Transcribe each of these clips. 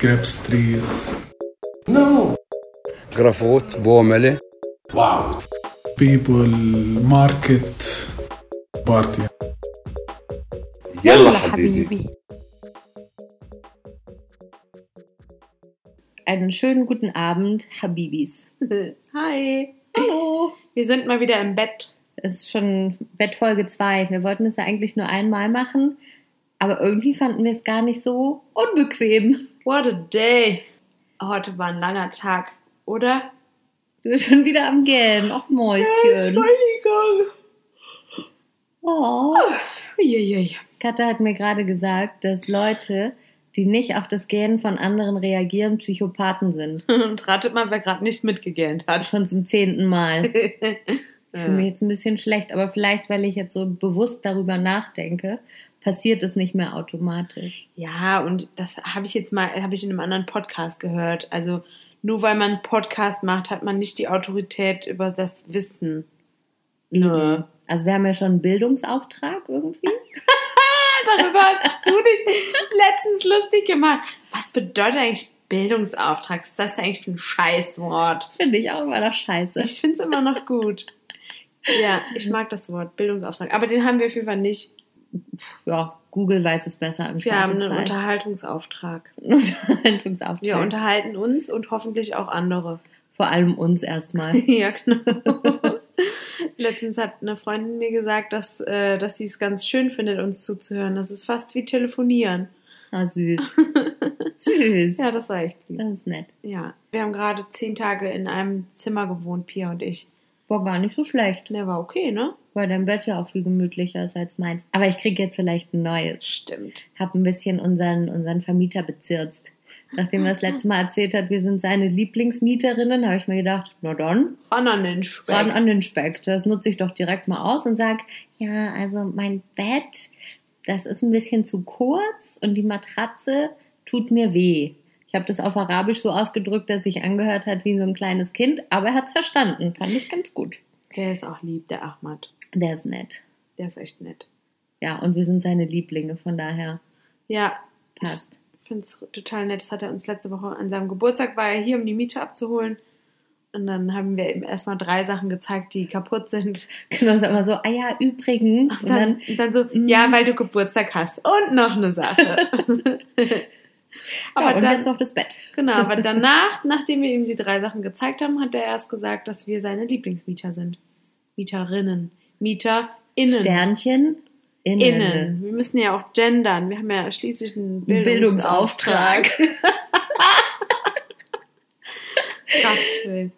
grapes trees. No. جرافوت بوملة Wow. People, market, party. يلا حبيبي. Einen schönen guten Abend, Habibis. Hi. Hallo. Wir sind mal wieder im Bett. Es ist schon Bettfolge 2. Wir wollten es ja eigentlich nur einmal machen, aber irgendwie fanden wir es gar nicht so unbequem. What a day. Heute war ein langer Tag, oder? Du bist schon wieder am Gähnen. Och, Mäuschen. Entschuldigung. Oh. Uiuiui. Katha hat mir gerade gesagt, dass Leute, die nicht auf das Gähnen von anderen reagieren, Psychopathen sind. Und ratet mal, wer gerade nicht mitgegähnt hat. Schon zum zehnten Mal. Ich fühle mich jetzt ein bisschen schlecht, aber vielleicht, weil ich jetzt so bewusst darüber nachdenke, passiert es nicht mehr automatisch. Ja, und das habe ich jetzt mal, habe ich in einem anderen Podcast gehört. Also nur weil man einen Podcast macht, hat man nicht die Autorität über das Wissen. Nö. Also wir haben ja schon einen Bildungsauftrag irgendwie. Darüber hast du dich letztens lustig gemacht. Was bedeutet eigentlich Bildungsauftrag? Ist das eigentlich für ein Scheißwort? Finde ich auch immer noch scheiße. Ich finde es immer noch gut. Ja, ich mag das Wort Bildungsauftrag. Aber den haben wir auf jeden Fall nicht. Ja, Google weiß es besser im Wir haben einen. Unterhaltungsauftrag. Unterhaltungsauftrag. Wir unterhalten uns und hoffentlich auch andere. Vor allem uns erstmal. Ja, genau. Letztens hat eine Freundin mir gesagt, dass, äh, dass sie es ganz schön findet, uns zuzuhören. Das ist fast wie telefonieren. Ah, süß. süß. Ja, das war echt süß. Das ist nett. Ja. Wir haben gerade zehn Tage in einem Zimmer gewohnt, Pia und ich. War gar nicht so schlecht. Der war okay, ne? Weil dein Bett ja auch viel gemütlicher ist als meins. Aber ich kriege jetzt vielleicht ein neues. Stimmt. Hab ein bisschen unseren, unseren Vermieter bezirzt. Nachdem er das letzte Mal erzählt hat, wir sind seine Lieblingsmieterinnen, habe ich mir gedacht, na dann, Ran an den Speck. ran an den Speck. Das nutze ich doch direkt mal aus und sag, ja, also mein Bett, das ist ein bisschen zu kurz und die Matratze tut mir weh. Ich habe das auf Arabisch so ausgedrückt, dass sich angehört hat wie so ein kleines Kind, aber er hat's verstanden. Fand ich ganz gut. Der ist auch lieb, der Ahmad. Der ist nett. Der ist echt nett. Ja, und wir sind seine Lieblinge, von daher Ja, passt. ich finde es total nett. Das hat er uns letzte Woche an seinem Geburtstag, war er hier, um die Miete abzuholen. Und dann haben wir ihm erstmal drei Sachen gezeigt, die kaputt sind. Genau, sag mal so, ah ja, übrigens. Und Und dann, dann, und dann so, mm. ja, weil du Geburtstag hast. Und noch eine Sache. aber aber und dann, jetzt auf das Bett. genau, aber danach, nachdem wir ihm die drei Sachen gezeigt haben, hat er erst gesagt, dass wir seine Lieblingsmieter sind. Mieterinnen. MieterInnen. Sternchen, innen. Innen. Wir müssen ja auch gendern. Wir haben ja schließlich einen Bildungsauftrag. Bildungsauftrag.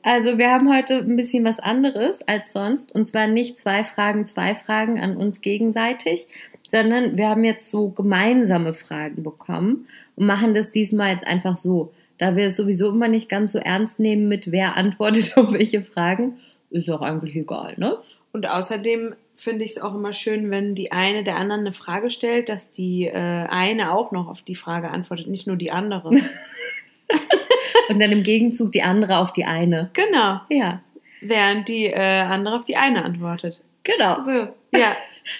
Also wir haben heute ein bisschen was anderes als sonst. Und zwar nicht zwei Fragen, zwei Fragen an uns gegenseitig, sondern wir haben jetzt so gemeinsame Fragen bekommen und machen das diesmal jetzt einfach so. Da wir es sowieso immer nicht ganz so ernst nehmen mit wer antwortet auf welche Fragen, ist auch eigentlich egal, ne? Und außerdem finde ich es auch immer schön, wenn die eine der anderen eine Frage stellt, dass die äh, eine auch noch auf die Frage antwortet, nicht nur die andere. Und dann im Gegenzug die andere auf die eine. genau. Ja, Während die äh, andere auf die eine antwortet. genau. So, ja.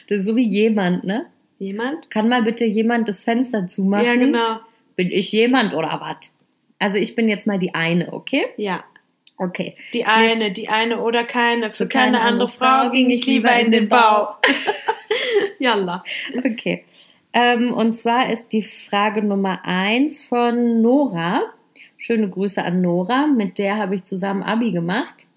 Das ist so wie jemand, ne? Jemand? Kann mal bitte jemand das Fenster zumachen? Ja, genau. Bin ich jemand oder was? Also ich bin jetzt mal die eine, okay? Ja. Okay. Die Ich eine, die eine oder keine. Für keine andere Frau ging ich lieber in den Bau. Yalla. Okay. Ähm, und zwar ist die Frage Nummer eins von Nora. Schöne Grüße an Nora. Mit der habe ich zusammen Abi gemacht.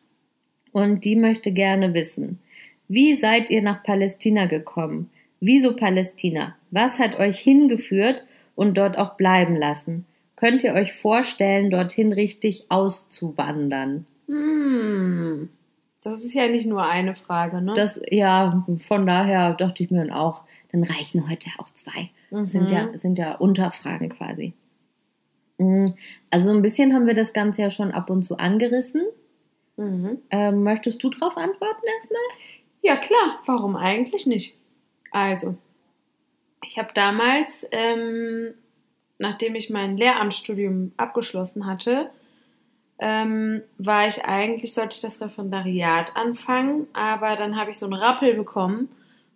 Und die möchte gerne wissen, wie seid ihr nach Palästina gekommen? Wieso Palästina? Was hat euch hingeführt und dort auch bleiben lassen? Könnt ihr euch vorstellen, dorthin richtig auszuwandern? Hm. Das ist ja nicht nur eine Frage, ne? Das, ja, von daher dachte ich mir dann auch, dann reichen heute auch zwei. Das sind Mhm. ja, sind ja Unterfragen quasi. Mm, Also so ein bisschen haben wir das Ganze ja schon ab und zu angerissen. mhm. Ähm, möchtest du drauf antworten erstmal? Ja, klar. Warum eigentlich nicht? Also, ich habe damals, ähm, nachdem ich mein Lehramtsstudium abgeschlossen hatte, ähm, war ich eigentlich, sollte ich das Referendariat anfangen, aber dann habe ich so einen Rappel bekommen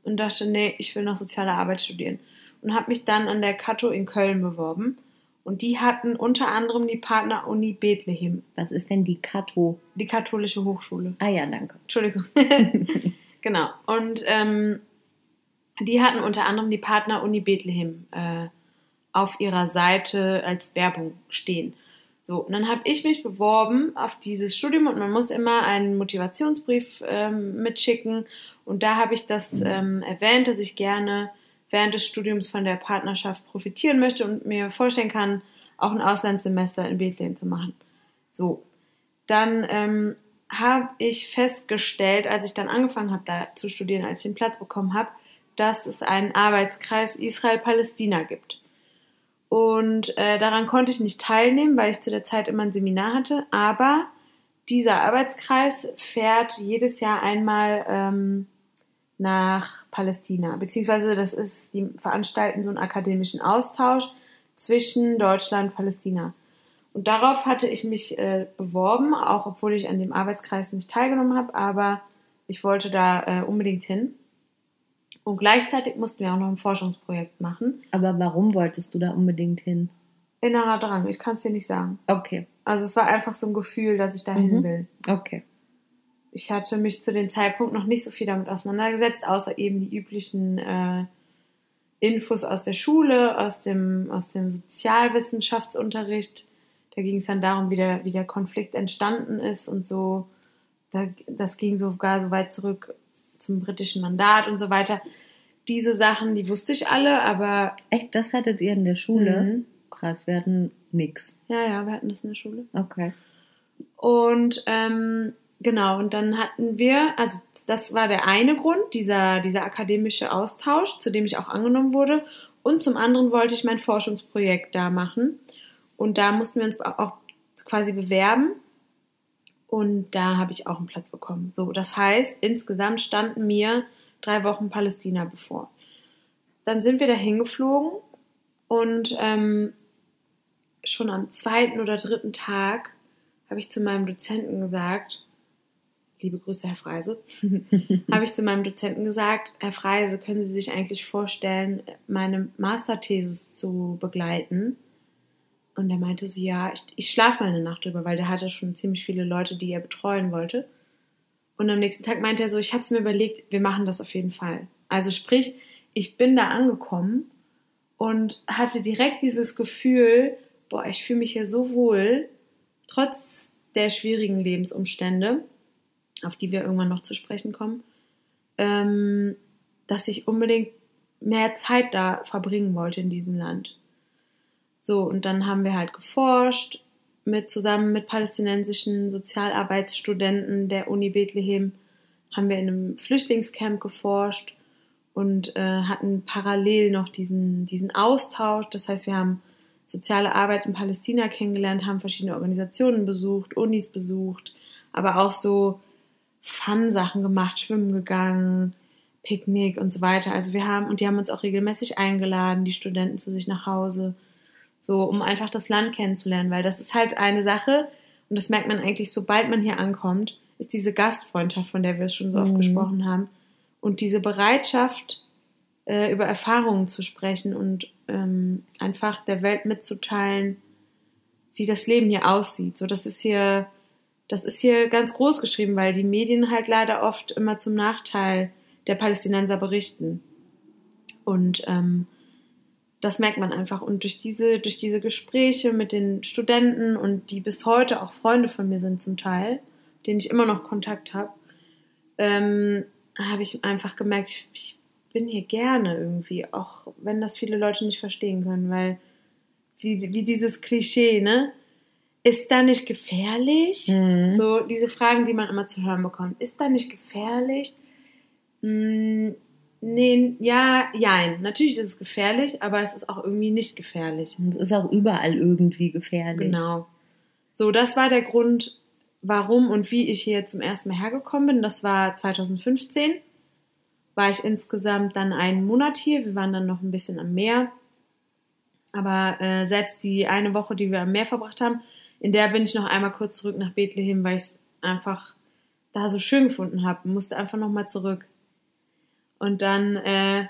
und dachte, nee, ich will noch soziale Arbeit studieren. Und habe mich dann an der Kato in Köln beworben Und die hatten unter anderem die Partneruni Bethlehem, Was ist denn die Kato? die katholische Hochschule. Ah ja, danke. Entschuldigung. genau. Und ähm, die hatten unter anderem die Partner Uni Bethlehem äh, auf ihrer Seite als Werbung stehen. So, und dann habe ich mich beworben auf dieses Studium und man muss immer einen Motivationsbrief ähm, mitschicken. Und da habe ich das ähm, erwähnt, dass ich gerne während des Studiums von der Partnerschaft profitieren möchte und mir vorstellen kann, auch ein Auslandssemester in Bethlehem zu machen. So, dann ähm, habe ich festgestellt, als ich dann angefangen habe, da zu studieren, als ich den Platz bekommen habe, dass es einen Arbeitskreis Israel-Palästina gibt. Und äh, daran konnte ich nicht teilnehmen, weil ich zu der Zeit immer ein Seminar hatte. Aber dieser Arbeitskreis fährt jedes Jahr einmal ähm, nach Palästina. Beziehungsweise das ist, die veranstalten so einen akademischen Austausch zwischen Deutschland und Palästina. Und darauf hatte ich mich äh, beworben, auch obwohl ich an dem Arbeitskreis nicht teilgenommen habe, aber ich wollte da äh, unbedingt hin. Und gleichzeitig mussten wir auch noch ein Forschungsprojekt machen. Aber warum wolltest du da unbedingt hin? Innerer Drang, ich kann es dir nicht sagen. Okay, Also es war einfach so ein Gefühl, dass ich dahin Mhm. will. okay. Ich hatte mich zu dem Zeitpunkt noch nicht so viel damit auseinandergesetzt, außer eben die üblichen äh, Infos aus der Schule, aus dem, aus dem Sozialwissenschaftsunterricht. Da ging es dann darum, wie der, wie der Konflikt entstanden ist und so. Da, das ging sogar so weit zurück zum britischen Mandat und so weiter. Diese Sachen, die wusste ich alle, aber Echt, das hattet ihr in der Schule? Mhm. Krass, wir hatten nix. ja, ja, wir hatten das in der Schule. Okay. Und ähm, genau, und dann hatten wir, also das war der eine Grund, dieser, dieser akademische Austausch, zu dem ich auch angenommen wurde. Und zum anderen wollte ich mein Forschungsprojekt da machen. Und da mussten wir uns auch quasi bewerben. Und da habe ich auch einen Platz bekommen. So, das heißt, insgesamt standen mir drei Wochen Palästina bevor. Dann sind wir da hingeflogen und ähm, schon am zweiten oder dritten Tag habe ich zu meinem Dozenten gesagt, liebe Grüße, Herr Freise, habe ich zu meinem Dozenten gesagt, Herr Freise, können Sie sich eigentlich vorstellen, meine Masterthesis zu begleiten? Und er meinte so, ja, ich, ich schlafe mal eine Nacht drüber, weil der hatte schon ziemlich viele Leute, die er betreuen wollte. Und am nächsten Tag meinte er so, ich habe es mir überlegt, wir machen das auf jeden Fall. Also sprich, ich bin da angekommen und hatte direkt dieses Gefühl, boah, ich fühle mich hier so wohl, trotz der schwierigen Lebensumstände, auf die wir irgendwann noch zu sprechen kommen, ähm, dass ich unbedingt mehr Zeit da verbringen wollte in diesem Land. So, und dann haben wir halt geforscht, mit, zusammen mit palästinensischen Sozialarbeitsstudenten der Uni Bethlehem haben wir in einem Flüchtlingscamp geforscht und äh, hatten parallel noch diesen, diesen Austausch. Das heißt, wir haben soziale Arbeit in Palästina kennengelernt, haben verschiedene Organisationen besucht, Unis besucht, aber auch so Fun-Sachen gemacht, schwimmen gegangen, Picknick und so weiter. Also wir haben, und die haben uns auch regelmäßig eingeladen, die Studenten zu sich nach Hause, so um einfach das Land kennenzulernen, weil das ist halt eine Sache, und das merkt man eigentlich, sobald man hier ankommt, ist diese Gastfreundschaft, von der wir schon so oft Mhm. gesprochen haben, und diese Bereitschaft, äh, über Erfahrungen zu sprechen und ähm, einfach der Welt mitzuteilen, wie das Leben hier aussieht. So, das ist hier, das ist hier ganz groß geschrieben, weil die Medien halt leider oft immer zum Nachteil der Palästinenser berichten. Und ähm, das merkt man einfach. Und durch diese, durch diese Gespräche mit den Studenten und die bis heute auch Freunde von mir sind zum Teil, denen ich immer noch Kontakt habe, ähm, habe ich einfach gemerkt, ich, ich bin hier gerne irgendwie, auch wenn das viele Leute nicht verstehen können, weil wie, wie dieses Klischee, ne? Ist da nicht gefährlich? Mhm. So diese Fragen, die man immer zu hören bekommt. Ist da nicht gefährlich? Hm, nee, ja, jein. Natürlich ist es gefährlich, aber es ist auch irgendwie nicht gefährlich. Und es ist auch überall irgendwie gefährlich. Genau. So, das war der Grund, warum und wie ich hier zum ersten Mal hergekommen bin. Das war 2015. War ich insgesamt dann einen Monat hier. Wir waren dann noch ein bisschen am Meer. Aber äh, selbst die eine Woche, die wir am Meer verbracht haben, in der bin ich noch einmal kurz zurück nach Bethlehem, weil ich es einfach da so schön gefunden habe. Musste einfach noch mal zurück. Und dann äh,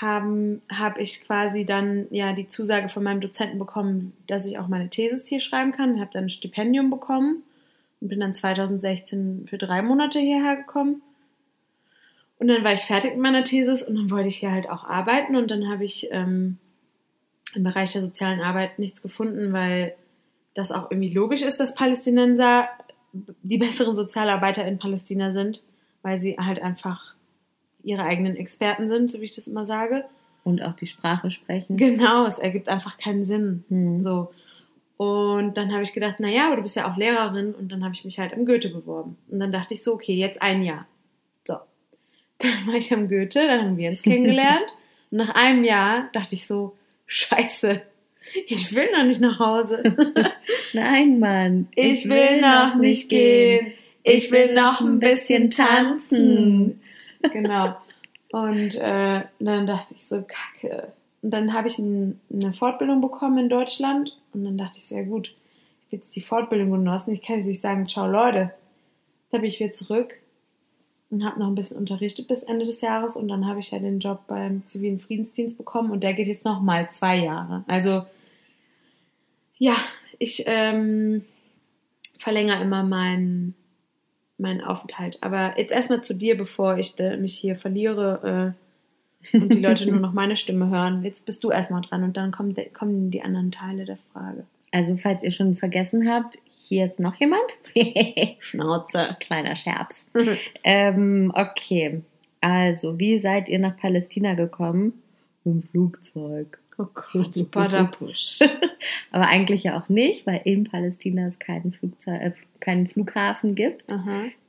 habe ich quasi dann ja die Zusage von meinem Dozenten bekommen, dass ich auch meine Thesis hier schreiben kann. Habe dann ein Stipendium bekommen und bin dann 2016 für drei Monate hierher gekommen. Und dann war ich fertig mit meiner Thesis und dann wollte ich hier halt auch arbeiten und dann habe ich ähm, im Bereich der sozialen Arbeit nichts gefunden, weil das auch irgendwie logisch ist, dass Palästinenser die besseren Sozialarbeiter in Palästina sind, weil sie halt einfach ihre eigenen Experten sind, so wie ich das immer sage. Und auch die Sprache sprechen. Genau, es ergibt einfach keinen Sinn. Hm. So. Und dann habe ich gedacht, naja, aber du bist ja auch Lehrerin und dann habe ich mich halt am Goethe beworben. Und dann dachte ich so, okay, jetzt ein Jahr. So. Dann war ich am Goethe, dann haben wir uns kennengelernt. und nach einem Jahr dachte ich so, scheiße, ich will noch nicht nach Hause. Nein, Mann. Ich will noch nicht gehen. Ich will noch ein bisschen tanzen. Genau. Und äh, dann dachte ich so, kacke. Und dann habe ich ein, eine Fortbildung bekommen in Deutschland. Und dann dachte ich, sehr gut, ich habe jetzt die Fortbildung genossen. Ich kann jetzt nicht sagen, ciao Leute. Da bin ich wieder zurück und habe noch ein bisschen unterrichtet bis Ende des Jahres. Und dann habe ich ja den Job beim zivilen Friedensdienst bekommen. Und der geht jetzt noch mal zwei Jahre. Also ja, ich ähm, verlängere immer meinen meinen Aufenthalt. Aber jetzt erstmal zu dir, bevor ich äh, mich hier verliere äh, und die Leute nur noch meine Stimme hören. Jetzt bist du erstmal dran und dann kommen, kommen die anderen Teile der Frage. Also, falls ihr schon vergessen habt, hier ist noch jemand. Schnauze, kleiner Scherz. ähm, okay, also, wie seid ihr nach Palästina gekommen? Mit dem Flugzeug. Oh Gott, super da Push. Aber eigentlich ja auch nicht, weil in Palästina es keinen, Flugzeug, äh, keinen Flughafen gibt.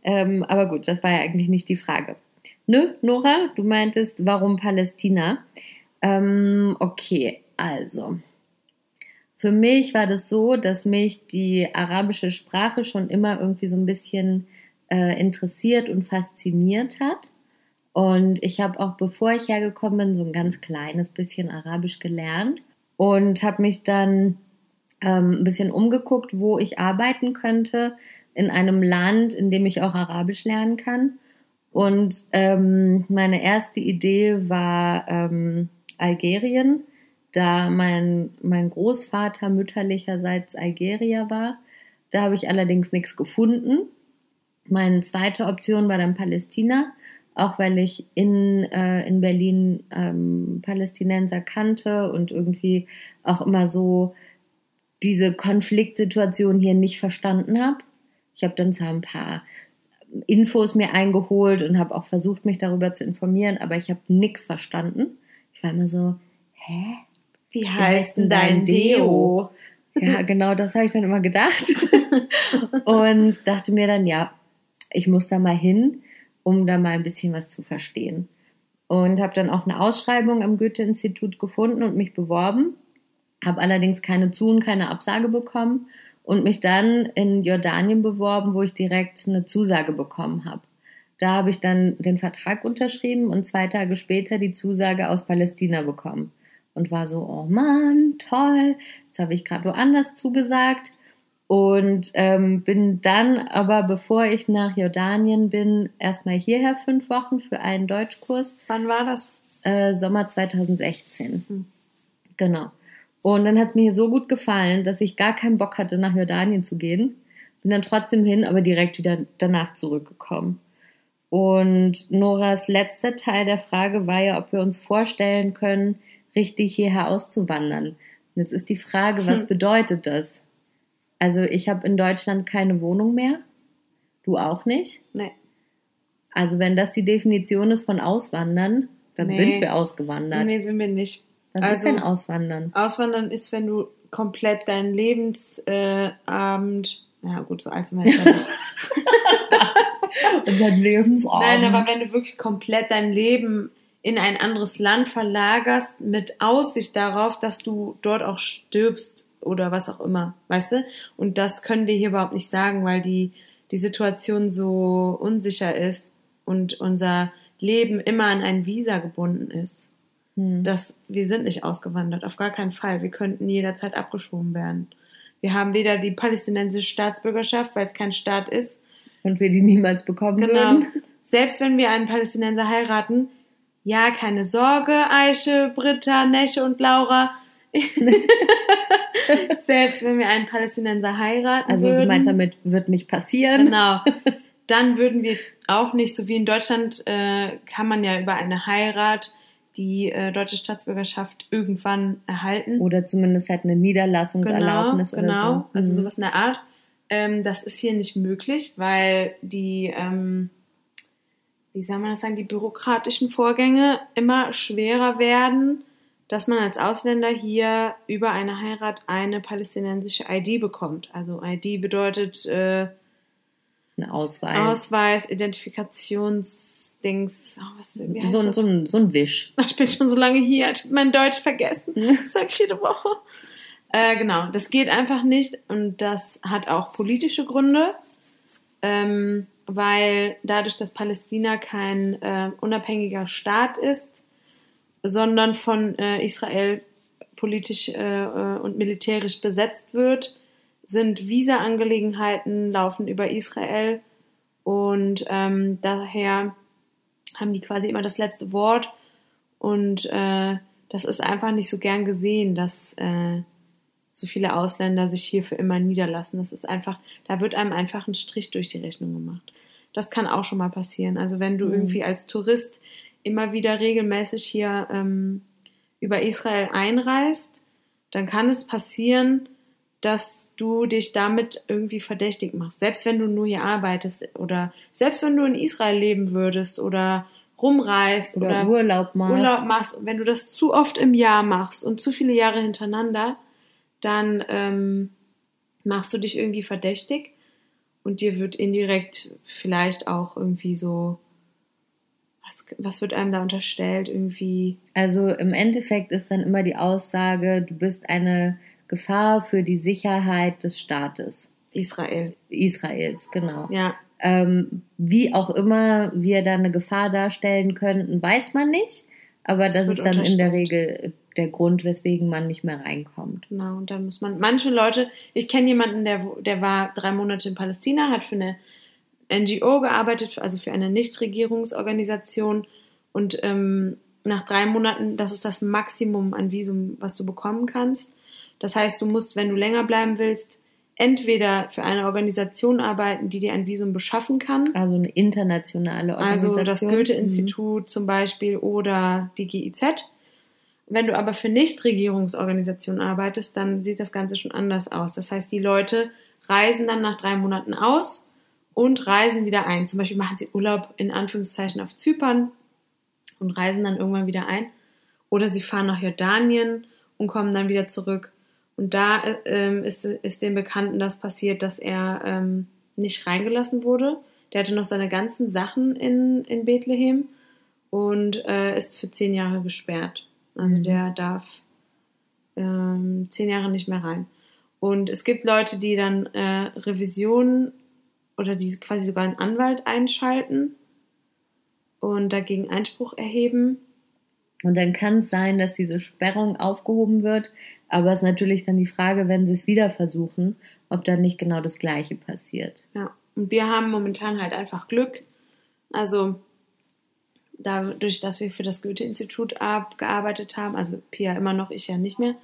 Ähm, aber gut, das war ja eigentlich nicht die Frage. Nö, Nora, du meintest, warum Palästina? Ähm, okay, also. Für mich war das so, dass mich die arabische Sprache schon immer irgendwie so ein bisschen äh, interessiert und fasziniert hat. Und ich habe auch, bevor ich hergekommen bin, so ein ganz kleines bisschen Arabisch gelernt und habe mich dann ähm, ein bisschen umgeguckt, wo ich arbeiten könnte in einem Land, in dem ich auch Arabisch lernen kann. Und ähm, meine erste Idee war ähm, Algerien, da mein, mein Großvater mütterlicherseits Algerier war. Da habe ich allerdings nichts gefunden. Meine zweite Option war dann Palästina, auch weil ich in, äh, in Berlin ähm, Palästinenser kannte und irgendwie auch immer so diese Konfliktsituation hier nicht verstanden habe. Ich habe dann zwar ein paar Infos mir eingeholt und habe auch versucht, mich darüber zu informieren, aber ich habe nichts verstanden. Ich war immer so, hä? Wie heißt denn dein Deo? Ja, genau, das habe ich dann immer gedacht. und dachte mir dann, ja, ich muss da mal hin, um da mal ein bisschen was zu verstehen. Und habe dann auch eine Ausschreibung am Goethe-Institut gefunden und mich beworben. Habe allerdings keine Zu- und keine Absage bekommen und mich dann in Jordanien beworben, wo ich direkt eine Zusage bekommen habe. Da habe ich dann den Vertrag unterschrieben und zwei Tage später die Zusage aus Palästina bekommen. Und war so, oh Mann, toll, jetzt habe ich gerade woanders zugesagt. Und ähm, bin dann aber, bevor ich nach Jordanien bin, erstmal hierher fünf Wochen für einen Deutschkurs. Wann war das? Äh, Sommer 2016. Hm. Genau. Und dann hat es mir hier so gut gefallen, dass ich gar keinen Bock hatte, nach Jordanien zu gehen. Bin dann trotzdem hin, aber direkt wieder danach zurückgekommen. Und Noras letzter Teil der Frage war ja, ob wir uns vorstellen können, richtig hierher auszuwandern. Und jetzt ist die Frage, was Hm. bedeutet das? Also ich habe in Deutschland keine Wohnung mehr. Du auch nicht? Nee. Also wenn das die Definition ist von Auswandern, dann Nee. sind wir ausgewandert. Nee, sind wir nicht. Was Also- ist denn Auswandern? Auswandern ist, wenn du komplett deinen Lebensabend, äh, ja gut, so alt sind wir jetzt. Unser Lebensabend. Nein, aber wenn du wirklich komplett dein Leben in ein anderes Land verlagerst, mit Aussicht darauf, dass du dort auch stirbst oder was auch immer, weißt du? Und das können wir hier überhaupt nicht sagen, weil die, die Situation so unsicher ist und unser Leben immer an ein Visa gebunden ist. Hm. dass wir sind nicht ausgewandert, auf gar keinen Fall. Wir könnten jederzeit abgeschoben werden. Wir haben weder die palästinensische Staatsbürgerschaft, weil es kein Staat ist. Und wir die niemals bekommen Genau. würden. Selbst wenn wir einen Palästinenser heiraten, ja, keine Sorge, Eiche, Britta, Nesche und Laura. Selbst wenn wir einen Palästinenser heiraten Also würden. sie meint damit, wird nicht passieren. Genau. Dann würden wir auch nicht, so wie in Deutschland, äh, kann man ja über eine Heirat die äh, deutsche Staatsbürgerschaft irgendwann erhalten. Oder zumindest halt eine Niederlassungserlaubnis genau, oder genau. so. Also Mhm. sowas in der Art. Ähm, das ist hier nicht möglich, weil die, ähm, wie soll man das sagen, die bürokratischen Vorgänge immer schwerer werden, dass man als Ausländer hier über eine Heirat eine palästinensische ID bekommt. Also ID bedeutet äh, Ein Ausweis. Ausweis, Identifikationsdings. Oh, was, wie so, ein, so, ein, so ein Wisch. Ich bin schon so lange hier, ich habe mein Deutsch vergessen. Das sage ich jede Woche. Äh, genau, das geht einfach nicht und das hat auch politische Gründe, ähm, weil dadurch, dass Palästina kein äh, unabhängiger Staat ist, sondern von äh, Israel politisch äh, äh, und militärisch besetzt wird, sind Visa-Angelegenheiten laufen über Israel und ähm, daher haben die quasi immer das letzte Wort und äh, das ist einfach nicht so gern gesehen, dass äh, so viele Ausländer sich hier für immer niederlassen. Das ist einfach, da wird einem einfach ein Strich durch die Rechnung gemacht. Das kann auch schon mal passieren. Also wenn du Mhm. irgendwie als Tourist immer wieder regelmäßig hier ähm, über Israel einreist, dann kann es passieren, dass du dich damit irgendwie verdächtig machst. Selbst wenn du nur hier arbeitest oder selbst wenn du in Israel leben würdest oder rumreist Oder, oder, Urlaub machst. Urlaub machst, wenn du das zu oft im Jahr machst und zu viele Jahre hintereinander, dann ähm, machst du dich irgendwie verdächtig und dir wird indirekt vielleicht auch irgendwie so, was, was wird einem da unterstellt? Irgendwie, Also im Endeffekt ist dann immer die Aussage, du bist eine Gefahr für die Sicherheit des Staates. Israel. Israels, genau. Ja, Ähm, wie auch immer wir da eine Gefahr darstellen könnten, weiß man nicht. Aber das wird ist dann in der. Regel der Grund, weswegen man nicht mehr reinkommt. genau. Und dann muss man, manche Leute, ich kenne jemanden, der, der war drei Monate in Palästina, hat für eine NGO gearbeitet, also für eine Nichtregierungsorganisation. Und ähm, nach drei Monaten, das ist das Maximum an Visum, was du bekommen kannst. Das heißt, du musst, wenn du länger bleiben willst, entweder für eine Organisation arbeiten, die dir ein Visum beschaffen kann. Also eine internationale Organisation. Also das Mhm. Goethe-Institut zum Beispiel oder die GIZ. Wenn du aber für Nichtregierungsorganisationen arbeitest, dann sieht das Ganze schon anders aus. Das heißt, die Leute reisen dann nach drei Monaten aus und reisen wieder ein. Zum Beispiel machen sie Urlaub in Anführungszeichen auf Zypern und reisen dann irgendwann wieder ein. Oder sie fahren nach Jordanien und kommen dann wieder zurück. Und da äh, ähm, ist, ist dem Bekannten das passiert, dass er ähm, nicht reingelassen wurde. Der hatte noch seine ganzen Sachen in, in Bethlehem und äh, ist für zehn Jahre gesperrt. Also Mhm. der darf ähm, zehn Jahre nicht mehr rein. Und es gibt Leute, die dann äh, Revisionen oder die quasi sogar einen Anwalt einschalten und dagegen Einspruch erheben. Und dann kann es sein, dass diese Sperrung aufgehoben wird. Aber es ist natürlich dann die Frage, wenn sie es wieder versuchen, ob dann nicht genau das Gleiche passiert. Ja, und wir haben momentan halt einfach Glück. Also dadurch, dass wir für das Goethe-Institut gearbeitet haben, also Pia immer noch, ich ja nicht mehr,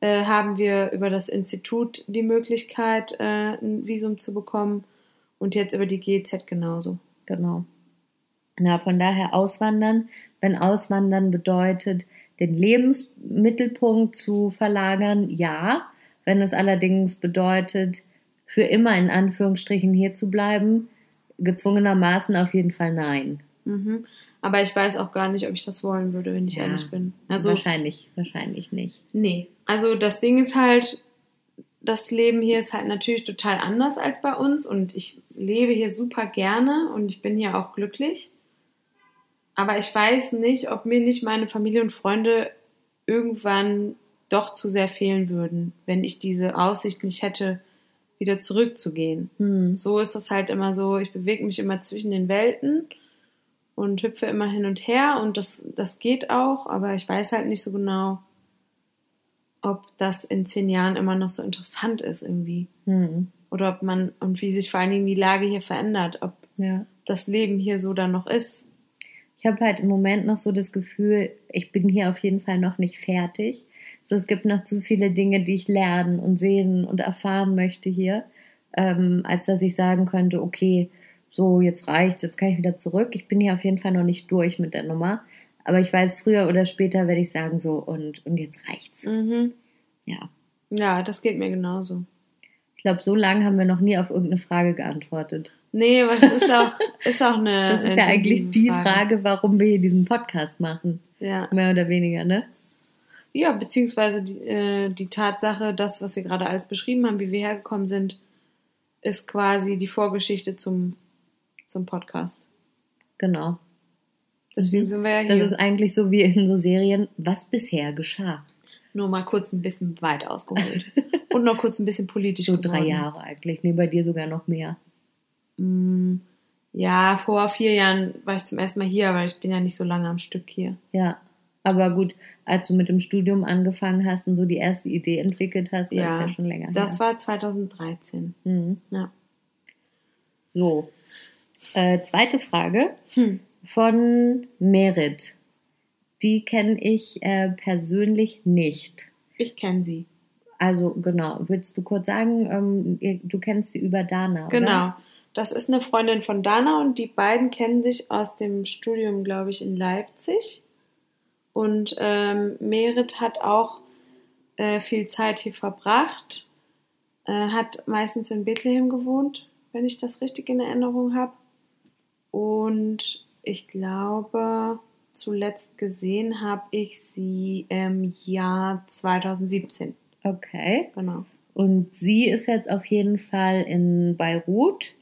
äh, haben wir über das Institut die Möglichkeit, äh, ein Visum zu bekommen und jetzt über die GZ genauso. Genau. Na, von daher auswandern. Wenn auswandern bedeutet, den Lebensmittelpunkt zu verlagern, ja. Wenn es allerdings bedeutet, für immer in Anführungsstrichen hier zu bleiben, gezwungenermaßen auf jeden Fall nein. Mhm. Aber ich weiß auch gar nicht, ob ich das wollen würde, wenn ich Ja, ehrlich bin. Also wahrscheinlich, wahrscheinlich nicht. Nee, also das Ding ist halt, das Leben hier ist halt natürlich total anders als bei uns und ich lebe hier super gerne und ich bin hier auch glücklich. Aber ich weiß nicht, ob mir nicht meine Familie und Freunde irgendwann doch zu sehr fehlen würden, wenn ich diese Aussicht nicht hätte, wieder zurückzugehen. Hm. So ist es halt immer so, ich bewege mich immer zwischen den Welten und hüpfe immer hin und her und das, das geht auch, aber ich weiß halt nicht so genau, ob das in zehn Jahren immer noch so interessant ist irgendwie. Hm. Oder ob man, und wie sich vor allen Dingen die Lage hier verändert, ob Ja. das Leben hier so dann noch ist. Ich habe halt im Moment noch so das Gefühl, ich bin hier auf jeden Fall noch nicht fertig. So, es gibt noch zu viele Dinge, die ich lernen und sehen und erfahren möchte hier, ähm, als dass ich sagen könnte, okay, so jetzt reicht's, jetzt kann ich wieder zurück. Ich bin hier auf jeden Fall noch nicht durch mit der Nummer. Aber ich weiß, früher oder später werde ich sagen, so und, und jetzt reicht's. Mhm. Ja. Ja, das geht mir genauso. Ich glaube, so lange haben wir noch nie auf irgendeine Frage geantwortet. Nee, aber das ist auch, ist auch eine. Das ist ja eigentlich die Frage, warum wir hier diesen Podcast machen. Ja. Mehr oder weniger, ne? ja, beziehungsweise die, äh, die Tatsache, das, was wir gerade alles beschrieben haben, wie wir hergekommen sind, ist quasi die Vorgeschichte zum, zum Podcast. Genau. Deswegen sind wir ja hier. Das ist eigentlich so wie in so Serien, was bisher geschah. Nur mal kurz ein bisschen weit ausgeholt. Und noch kurz ein bisschen politisch So drei geworden. Jahre eigentlich. Nee, bei dir sogar noch mehr. Mm, Ja, vor vier Jahren war ich zum ersten Mal hier, aber ich bin ja nicht so lange am Stück hier. Ja. Aber gut, als du mit dem Studium angefangen hast und so die erste Idee entwickelt hast, das Ja, ist ja schon länger Das her. war 2013. Mhm. Ja. So. Äh, zweite Frage Hm. von Merit. Die kenne ich äh, persönlich nicht. Ich kenne sie. Also genau, willst du kurz sagen, ähm, du kennst sie über Dana, oder? Das ist eine Freundin von Dana und die beiden kennen sich aus dem Studium, glaube ich, in Leipzig. Und ähm, Merit hat auch äh, viel Zeit hier verbracht, äh, hat meistens in Bethlehem gewohnt, wenn ich das richtig in Erinnerung habe. Und ich glaube, zuletzt gesehen habe ich sie im Jahr 2017. Okay. Genau. Und sie ist jetzt auf jeden Fall in Beirut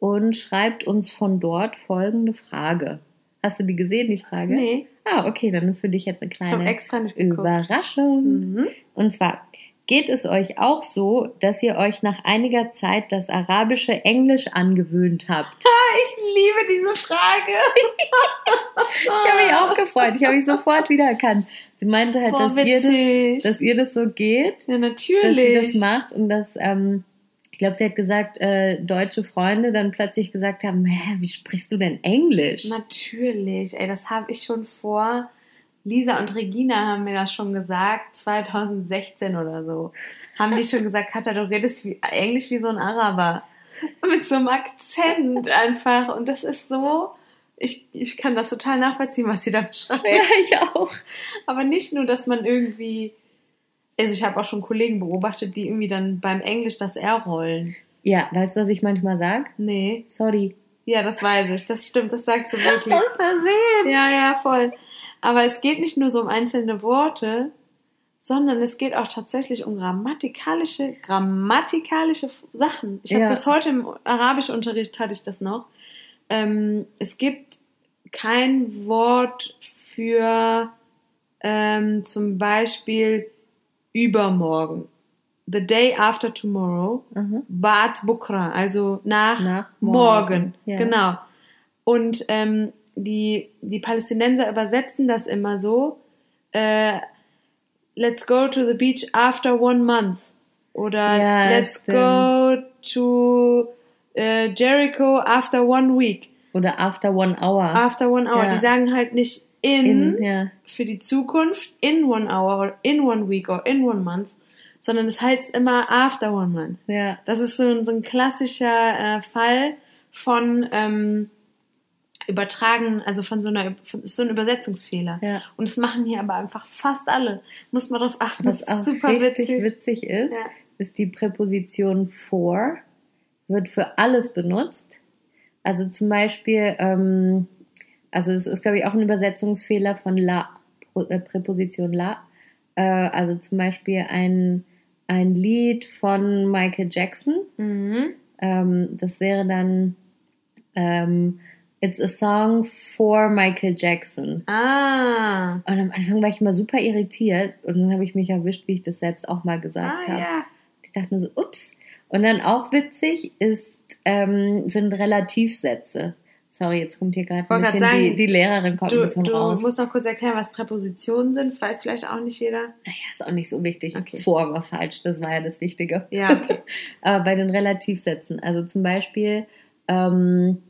und schreibt uns von dort folgende Frage. Hast du die gesehen, die Frage? Nee, Ah, okay, dann ist für dich jetzt eine kleine. Überraschung. Mhm. Und zwar, geht es euch auch so, dass ihr euch nach einiger Zeit das arabische Englisch angewöhnt habt? Ich liebe diese Frage. Ich habe mich auch gefreut. Ich habe mich sofort wiedererkannt. Sie meinte halt, Boah, dass, ihr das, dass ihr das so geht, ja, dass sie natürlich. das macht und dass, ähm, glaube, sie hat gesagt, äh, deutsche Freunde dann plötzlich gesagt haben, Hä, wie sprichst du denn Englisch? Natürlich. Ey, das habe ich schon vor. Lisa und Regina haben mir das schon gesagt, 2016 oder so. Haben die schon gesagt, Katja, du redest wie, Englisch wie so ein Araber. Mit so einem Akzent einfach. Und das ist so, ich, ich kann das total nachvollziehen, was sie da beschreibt. Ja, ich auch. Aber nicht nur, dass man irgendwie, also ich habe auch schon Kollegen beobachtet, die irgendwie dann beim Englisch das R rollen. Ja, weißt du, was ich manchmal sag? Nee. Sorry. Ja, das weiß ich. Das stimmt, das sagst du wirklich. Versehen. Ja, ja, voll. Aber es geht nicht nur so um einzelne Worte, sondern es geht auch tatsächlich um grammatikalische, grammatikalische Sachen. Ich habe Ja. das heute im Arabischunterricht hatte ich das noch. Ähm, es gibt kein Wort für ähm, zum Beispiel übermorgen. The day after tomorrow. Mhm. Bad Bukra, also nach, Nach morgen. morgen, ja. Genau. Und ähm, die, die Palästinenser übersetzen das immer so: äh, Let's go to the beach after one month. Oder Ja, Let's stimmt. go to äh, Jericho after one week. Oder after one hour. After one hour. Ja. Die sagen halt nicht in, In, ja. für die Zukunft, in one hour or in one week or in one month, sondern es heißt immer after one month. Ja. Das ist so ein, so ein klassischer äh, Fall von ähm, übertragen, also von so einer, von, ist so ein Übersetzungsfehler. Ja. Und das machen hier aber einfach fast alle. Muss man drauf achten. Was auch ist super richtig witzig. witzig, ist, Ja. ist die Präposition for, wird für alles benutzt. Also zum Beispiel, ähm, also es ist, glaube ich, auch ein Übersetzungsfehler von la, äh, Präposition la. Äh, also zum Beispiel ein, ein Lied von Michael Jackson. Mhm. Ähm, das wäre dann ähm, It's a song for Michael Jackson. Ah. Und am Anfang war ich immer super irritiert und dann habe ich mich erwischt, wie ich das selbst auch mal gesagt Ah, habe. ja. Ich dachte so, ups. Und dann auch witzig ist, ähm, sind Relativsätze. Sorry, jetzt kommt hier gerade ein bisschen sagen, die, die Lehrerin kommt ein Du, bisschen du raus. musst noch kurz erklären, was Präpositionen sind. Das weiß vielleicht auch nicht jeder. naja, ist auch nicht so wichtig. Okay. Vor war falsch, das war ja das Wichtige. Ja, okay. Aber bei den Relativsätzen, also zum Beispiel, ähm,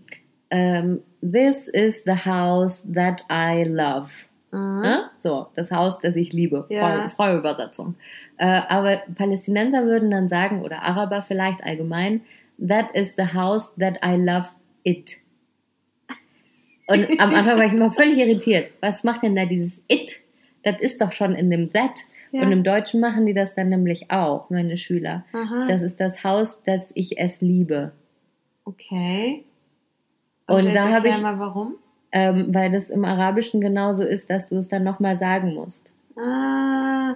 ähm, this is the house that I love. Mhm. Ne? So, das Haus, das ich liebe. Ja. Freie Übersetzung. Äh, aber Palästinenser würden dann sagen, oder Araber vielleicht allgemein, that is the house that I love it. Und am Anfang war ich immer völlig irritiert. Was macht denn da dieses it? Das ist doch schon in dem that. Ja. Und im Deutschen machen die das dann nämlich auch, meine Schüler. Aha. Das ist das Haus, das ich es liebe. Okay. Und jetzt da habe ich- mal warum. Ähm, weil das im Arabischen genauso ist, dass du es dann nochmal sagen musst. Ah,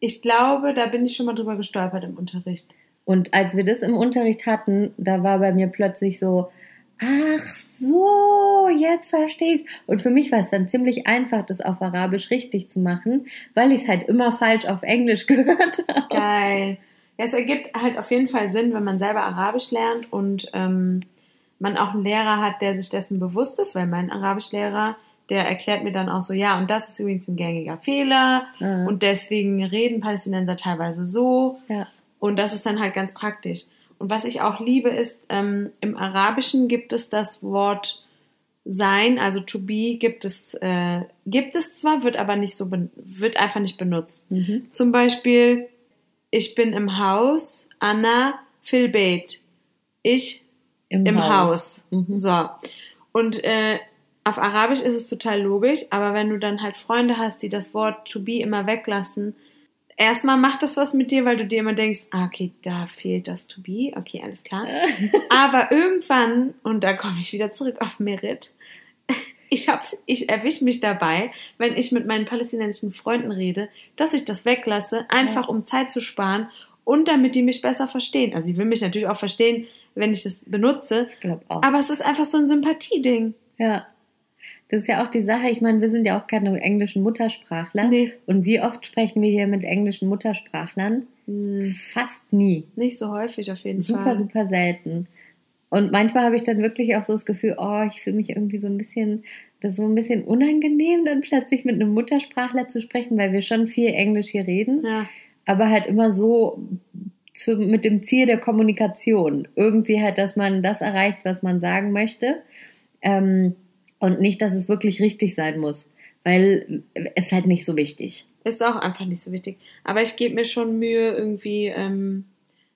ich glaube, da bin ich schon mal drüber gestolpert im Unterricht. Und als wir das im Unterricht hatten, da war bei mir plötzlich so, ach so, jetzt verstehe ich's. Und für mich war es dann ziemlich einfach, das auf Arabisch richtig zu machen, weil ich es halt immer falsch auf Englisch gehört habe. Geil. Ja, es ergibt halt auf jeden Fall Sinn, wenn man selber Arabisch lernt und ähm, man auch einen Lehrer hat, der sich dessen bewusst ist, weil mein Arabischlehrer, der erklärt mir dann auch so, ja, und das ist übrigens ein gängiger Fehler Ah. und deswegen reden Palästinenser teilweise so Ja. und das ist dann halt ganz praktisch. Und was ich auch liebe, ist, ähm, im Arabischen gibt es das Wort sein, also to be, gibt es, äh, gibt es zwar, wird aber nicht so, wird einfach nicht benutzt. Mhm. Zum Beispiel, ich bin im Haus, Anna fil Beit. Ich im Haus. Mhm. So. Und äh, auf Arabisch ist es total logisch, aber wenn du dann halt Freunde hast, die das Wort to be immer weglassen, erstmal macht das was mit dir, weil du dir immer denkst, ah, okay, da fehlt das to be, okay, alles klar. aber irgendwann, und da komme ich wieder zurück auf Merit, ich, hab's, ich erwische mich dabei, wenn ich mit meinen palästinensischen Freunden rede, dass ich das weglasse, einfach um Zeit zu sparen und damit die mich besser verstehen. Also sie will mich natürlich auch verstehen, wenn ich das benutze, Ich glaube auch. aber es ist einfach so ein Sympathieding. Ja. Das ist ja auch die Sache, ich meine, wir sind ja auch keine englischen Muttersprachler. Nee. Und wie oft sprechen wir hier mit englischen Muttersprachlern? Fast nie. Nicht so häufig auf jeden Super, Fall. super selten. Und manchmal habe ich dann wirklich auch so das Gefühl, oh, ich fühle mich irgendwie so ein bisschen, das ist so ein bisschen unangenehm, dann plötzlich mit einem Muttersprachler zu sprechen, weil wir schon viel Englisch hier reden, Ja. aber halt immer so zu, mit dem Ziel der Kommunikation. Irgendwie halt, dass man das erreicht, was man sagen möchte. Ähm, und nicht, dass es wirklich richtig sein muss. Weil es ist halt nicht so wichtig. Ist auch einfach nicht so wichtig. Aber ich gebe mir schon Mühe, irgendwie ähm,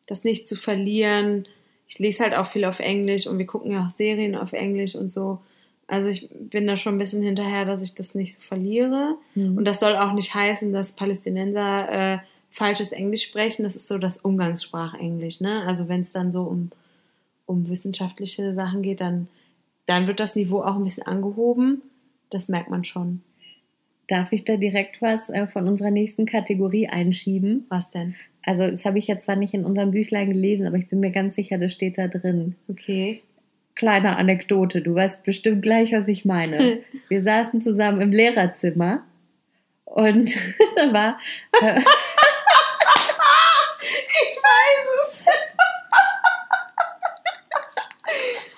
das nicht zu verlieren. Ich lese halt auch viel auf Englisch und wir gucken ja auch Serien auf Englisch und so. Also ich bin da schon ein bisschen hinterher, dass ich das nicht so verliere. Mhm. Und das soll auch nicht heißen, dass Palästinenser äh, falsches Englisch sprechen. Das ist so das Umgangssprachenglisch. Ne? Also wenn es dann so um, um wissenschaftliche Sachen geht, dann, dann wird das Niveau auch ein bisschen angehoben. Das merkt man schon. Darf ich da direkt was äh, von unserer nächsten Kategorie einschieben? Was denn? Also, das habe ich jetzt zwar nicht in unserem Büchlein gelesen, aber ich bin mir ganz sicher, das steht da drin. Okay. Kleine Anekdote, du weißt bestimmt gleich, was ich meine. Wir saßen zusammen im Lehrerzimmer und da war. Äh, Ich weiß es.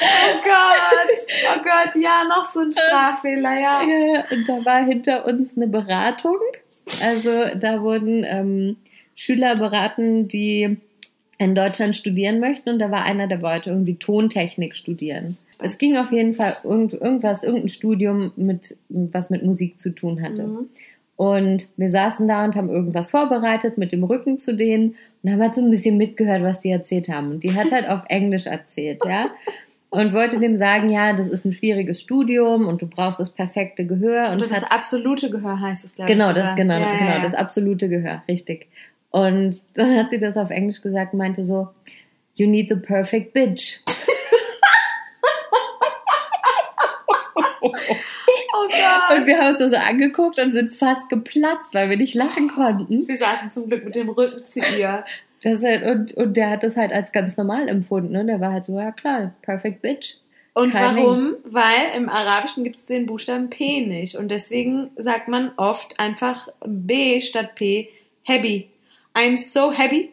oh Gott. Oh Gott, ja, noch so ein Sprachfehler, ja. Ja, und da war hinter uns eine Beratung. Also da wurden ähm, Schüler beraten, die in Deutschland studieren möchten und da war einer, der wollte irgendwie Tontechnik studieren. Es ging auf jeden Fall irgend, irgendwas, irgendein Studium mit was mit Musik zu tun hatte. Mhm. Und wir saßen da und haben irgendwas vorbereitet mit dem Rücken zu denen und haben halt so ein bisschen mitgehört, was die erzählt haben. Und die hat halt auf Englisch erzählt, ja. Und wollte dem sagen, ja, das ist ein schwieriges Studium und du brauchst das perfekte Gehör und Und das hat absolute Gehör heißt es, glaube genau ich. das genau ja, genau ja, das absolute Gehör, richtig. Und dann hat sie das auf Englisch gesagt und meinte so, you need the perfect bitch. Oh Gott. Und wir haben uns so angeguckt und sind fast geplatzt, weil wir nicht lachen konnten. Wir saßen zum Glück mit dem Rücken zu ihr. Das halt, und, und der hat das halt als ganz normal empfunden. Ne? Der war halt so, ja klar, perfect bitch. Und Kein warum? Weil im Arabischen gibt es den Buchstaben P nicht. Und deswegen sagt man oft einfach B statt P, happy. I'm so happy.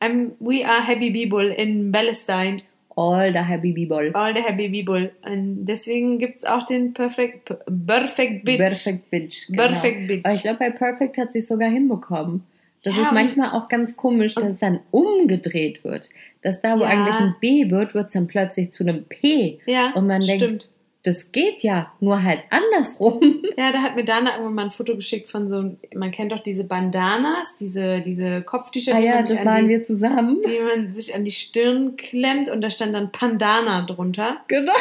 I'm, we are happy people in Palestine. All the happy people. All the happy people. Und deswegen gibt es auch den Perfect, Perfect Bitch. Perfect bitch. Genau. Perfect bitch. Aber ich glaube, bei Perfect hat sie es sogar hinbekommen. Das Ja, ist manchmal auch ganz komisch, dass es dann umgedreht wird. Dass da, wo Ja. eigentlich ein B wird, wird es dann plötzlich zu einem P. Ja, Und man denkt, stimmt. das geht ja, nur halt andersrum. Ja, da hat mir Dana irgendwann mal ein Foto geschickt von so, man kennt doch diese Bandanas, diese, diese Kopftücher, Ah die, ja, man das waren die, wir zusammen. die man sich an die Stirn klemmt und da stand dann Pandana drunter. Genau.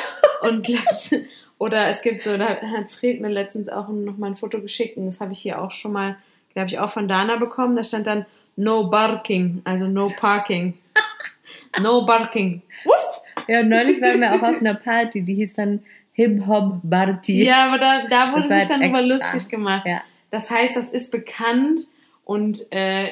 Und oder es gibt so, da hat Fred mir letztens auch noch mal ein Foto geschickt und das habe ich hier auch schon mal, glaube ich, auch von Dana bekommen. Da stand dann No Barking, also No Parking. No Barking. Wuff! Ja, neulich waren wir auch auf einer Party, die hieß dann Hip Hop Barty. Ja, aber da, da wurde sich dann halt über extra. lustig gemacht. Ja. Das heißt, das ist bekannt und äh,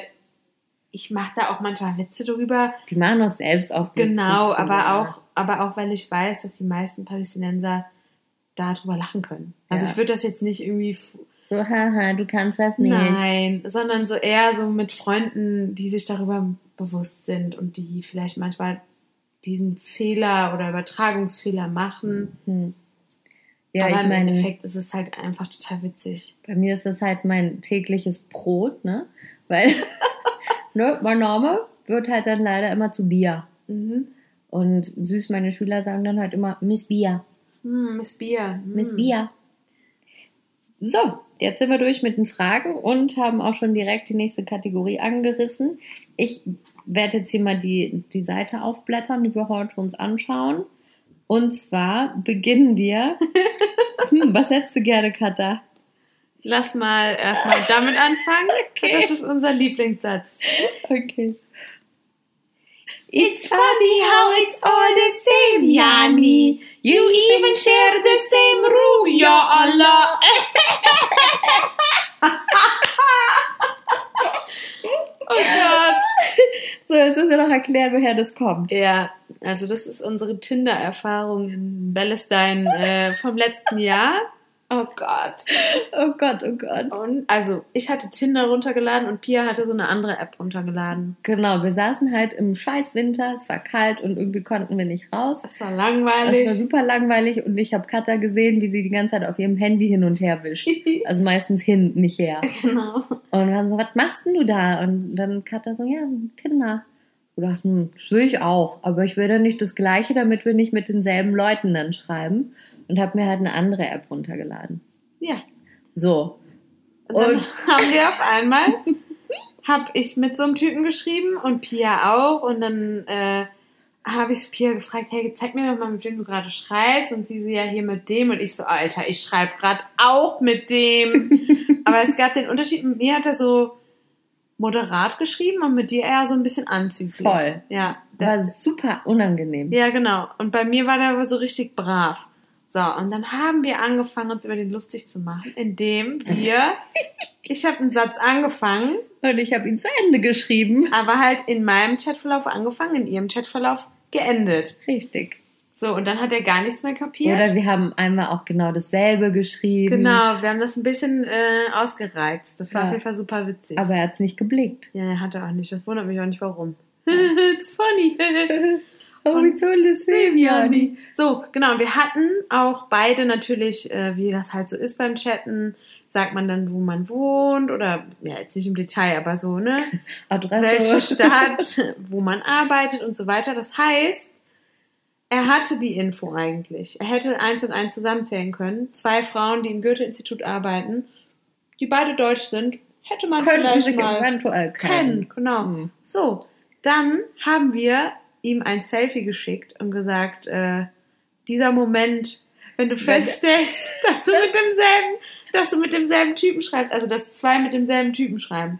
ich mache da auch manchmal Witze drüber. Die machen das selbst auf Genau, aber auch, aber auch, weil ich weiß, dass die meisten Palästinenser darüber lachen können. Also Ja. ich würde das jetzt nicht irgendwie So, haha, du kannst das nicht. Nein, sondern so eher so mit Freunden, die sich darüber bewusst sind und die vielleicht manchmal diesen Fehler oder Übertragungsfehler machen. Hm. Ja, Aber im meine, Endeffekt ist es halt einfach total witzig. bei mir ist das halt mein tägliches Brot, ne? Weil, ne, mein Name wird halt dann leider immer zu Bier. Mhm. Und süß, meine Schüler sagen dann halt immer Miss Bier, Hm, Miss Bier. Hm. Miss Bier. So, jetzt sind wir durch mit den Fragen und haben auch schon direkt die nächste Kategorie angerissen. Ich werde jetzt hier mal die, die Seite aufblättern, die wir heute uns anschauen. Und zwar beginnen wir. Hm, was hättest du gerne, Katha? Lass mal erstmal damit anfangen. Das ist unser Lieblingssatz. Okay. It's funny how it's all the same, Yani. You even share the same room, ya Allah. oh Gott. So, jetzt müssen wir noch erklären, woher das kommt. Ja, also das ist unsere Tinder-Erfahrung in Palestine äh, vom letzten Jahr. Oh Gott. Oh Gott, oh Gott. Und also ich hatte Tinder runtergeladen und Pia hatte so eine andere App runtergeladen. Genau, wir saßen halt im Scheißwinter, es war kalt und irgendwie konnten wir nicht raus. Das war Das langweilig. war super langweilig und ich habe Katha gesehen, wie sie die ganze Zeit auf ihrem Handy hin und her wischt. Also meistens hin, nicht her. genau. Und wir waren so, was machst denn du da? Und dann Katha so, ja, Tinder. Ich dachte, hm, das will ich auch, aber ich will dann nicht das Gleiche, damit wir nicht mit denselben Leuten dann schreiben. Und habe mir halt eine andere App runtergeladen. Ja. So. Und dann Und- haben wir auf einmal, habe ich mit so einem Typen geschrieben und Pia auch. Und dann äh, habe ich Pia gefragt, hey, zeig mir doch mal, mit wem du gerade schreibst. Und sie so, ja, hier mit dem. Und ich so, Alter, ich schreibe gerade auch mit dem. Aber es gab den Unterschied, mit mir hat er so moderat geschrieben und mit dir eher so ein bisschen anzüglich. Voll. Ja. War super unangenehm. ja, genau. Und bei mir war der aber so richtig brav. So, und dann haben wir angefangen, uns über den lustig zu machen, indem wir, ich habe einen Satz angefangen, Und ich habe ihn zu Ende geschrieben. aber halt in meinem Chatverlauf angefangen, in ihrem Chatverlauf geendet. Richtig. So, und dann hat er gar nichts mehr kapiert. Oder wir haben einmal auch genau dasselbe geschrieben. genau, wir haben das ein bisschen äh, ausgereizt. Das war Ja. auf jeden Fall super witzig. Aber er hat es nicht geblickt. ja, er hatte auch nicht. Das wundert mich auch nicht, warum. It's funny. Oh, wie toll das Jani. So, genau. Wir hatten auch beide natürlich, äh, wie das halt so ist beim Chatten, sagt man dann, wo man wohnt oder, ja, jetzt nicht im Detail, aber so, ne? Adresse. Welche Stadt, wo man arbeitet und so weiter. Das heißt, er hatte die Info eigentlich. Er hätte eins und eins zusammenzählen können. Zwei Frauen, die im Goethe-Institut arbeiten, die beide deutsch sind, hätte man Könnten vielleicht sich mal eventuell kennen. kennen. Genau. Mhm. So, dann haben wir ihm ein Selfie geschickt und gesagt, äh, dieser Moment, wenn du feststellst, dass du mit demselben, dass du mit demselben Typen schreibst, also dass zwei mit demselben Typen schreiben.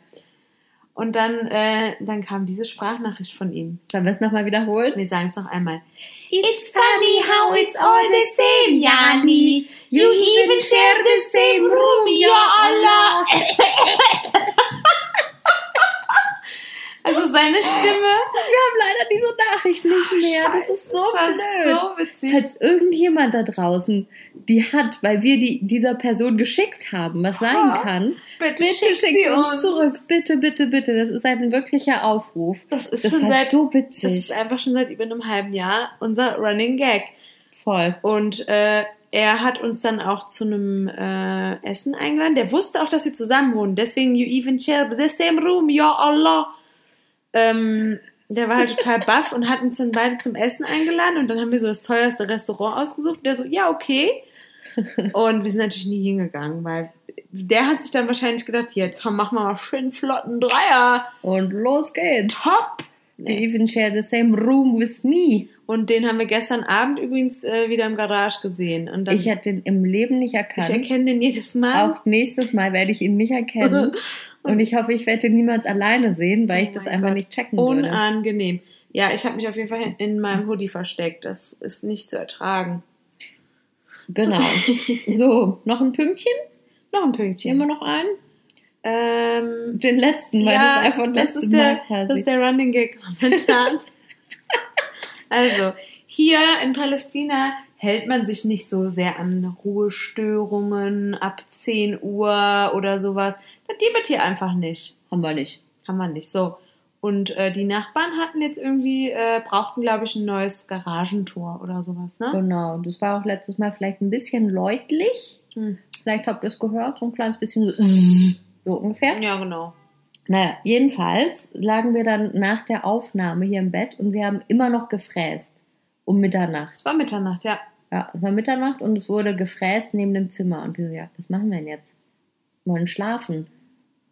Und dann, äh, dann kam diese Sprachnachricht von ihm. Sollen wir es nochmal wiederholen? Wir sagen es noch einmal. It's funny how it's all the same, Yanni. You even share the same room, ya Allah. Also seine Stimme. Leider diese Nachricht nicht mehr. Das ist so das blöd. So witzig. Falls irgendjemand da draußen die hat, weil wir die dieser Person geschickt haben, was sein Ja. kann, Bitte, bitte schickt schickt sie uns zurück. Bitte, bitte, bitte. Das ist ein wirklicher Aufruf. Das ist Das schon seit so Das witzig. ist einfach schon seit über einem halben Jahr unser Running Gag. Voll. Und äh, er hat uns dann auch zu einem äh, Essen eingeladen. Der wusste auch, dass wir zusammen wohnen. Deswegen, you even share the same room, ya Allah. Ähm, der war halt total baff und hat uns dann beide zum Essen eingeladen. Und dann haben wir so das teuerste Restaurant ausgesucht. Der so, ja, okay. Und wir sind natürlich nie hingegangen, weil der hat sich dann wahrscheinlich gedacht, jetzt machen wir mal schön flotten Dreier. Und los geht's. Top! You even share the same room with me. Und den haben wir gestern Abend übrigens äh, wieder im Garage gesehen. Und dann, Ich hätte ihn im Leben nicht erkannt. ich erkenne den jedes Mal. Auch nächstes Mal werde ich ihn nicht erkennen. Und ich hoffe, ich werde ihn niemals alleine sehen, weil ich Oh das mein einfach Gott. nicht checken würde. Unangenehm. Ja, ich habe mich auf jeden Fall in meinem Hoodie versteckt. Das ist nicht zu ertragen. Genau. So, noch ein Pünktchen? Noch ein Nehmen Pünktchen. wir noch einen? Ähm, Den letzten, weil ja, das einfach das letzte ist der, Mal quasi. das ist der Running Gag momentan. also, hier in Palästina hält man sich nicht so sehr an Ruhestörungen ab 10 Uhr oder sowas. Das gibt hier einfach nicht. Haben wir nicht. Haben wir nicht. So. Und äh, die Nachbarn hatten jetzt irgendwie, äh, brauchten, glaube ich, ein neues Garagentor oder sowas, ne? Genau. Das war auch letztes Mal vielleicht ein bisschen läutlich. Hm. Vielleicht habt ihr es gehört, so ein kleines bisschen so, so ungefähr. Ja, genau. Naja, jedenfalls lagen wir dann nach der Aufnahme hier im Bett und sie haben immer noch gefräst. Um Mitternacht. Es war Mitternacht, ja. Ja, es war Mitternacht und es wurde gefräst neben dem Zimmer. Und wir so, ja, was machen wir denn jetzt? Wir wollen schlafen.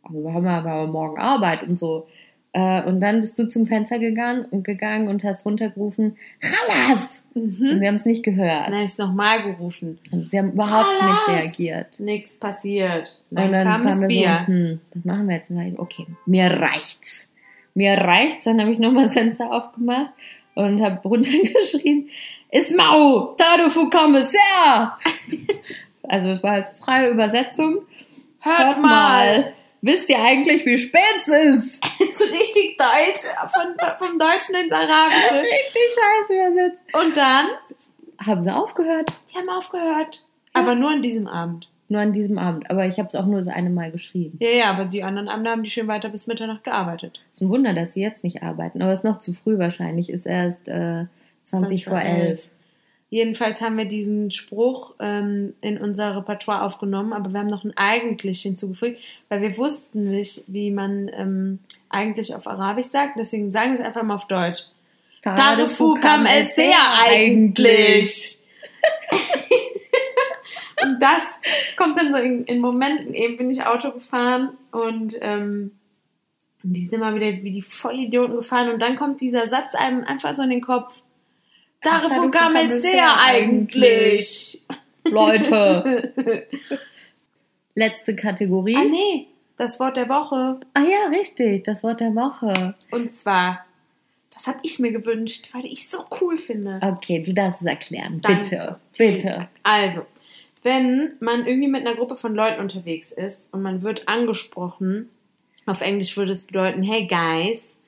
Aber wir haben ja wir haben morgen Arbeit und so. Äh, Und dann bist du zum Fenster gegangen und gegangen und hast runtergerufen, Chalas! Und wir haben es nicht gehört. Dann habe ich es nochmal gerufen. Und sie haben überhaupt Chalas! nicht reagiert. Nichts passiert. Und Dann, dann kam das Bier. so, hm, was machen wir jetzt? Und war ich, okay, mir reicht's. Mir reicht's. Dann habe ich nochmal das Fenster aufgemacht und habe runtergeschrien, Ismau, Tado Fukame sehr! Also es war jetzt freie Übersetzung. Hört, mal. Wisst ihr eigentlich, wie spät es ist? so richtig deutsch, von, vom Deutschen ins Arabische. Richtig scheiße übersetzt. Und dann, Haben sie aufgehört? die haben aufgehört. Aber nur an diesem Abend. Nur an diesem Abend. Aber ich habe es auch nur das eine Mal geschrieben. Ja, ja, aber die anderen Abende haben die schön weiter bis Mitternacht gearbeitet. ist ein Wunder, dass sie jetzt nicht arbeiten. Aber es ist noch zu früh wahrscheinlich. Ist erst äh, 20 vor 11. Jedenfalls haben wir diesen Spruch ähm, in unser Repertoire aufgenommen, aber wir haben noch ein eigentlich hinzugefügt, weil wir wussten nicht, wie man ähm, eigentlich auf Arabisch sagt. Deswegen sagen wir es einfach mal auf Deutsch. Darufu kam es sehr eigentlich. Und das kommt dann so in, in Momenten, eben bin ich Auto gefahren und ähm, die sind mal wieder wie die Vollidioten gefahren und dann kommt dieser Satz einem einfach so in den Kopf. Es es sehr eigentlich. Leute. Letzte Kategorie. Ah nee, das Wort der Woche. Ah ja, richtig, das Wort der Woche. Und zwar, das habe ich mir gewünscht, weil ich so cool finde. Okay, du darfst es erklären. Danke. Bitte, bitte. Also, wenn man irgendwie mit einer Gruppe von Leuten unterwegs ist und man wird angesprochen, auf Englisch würde es bedeuten, hey guys.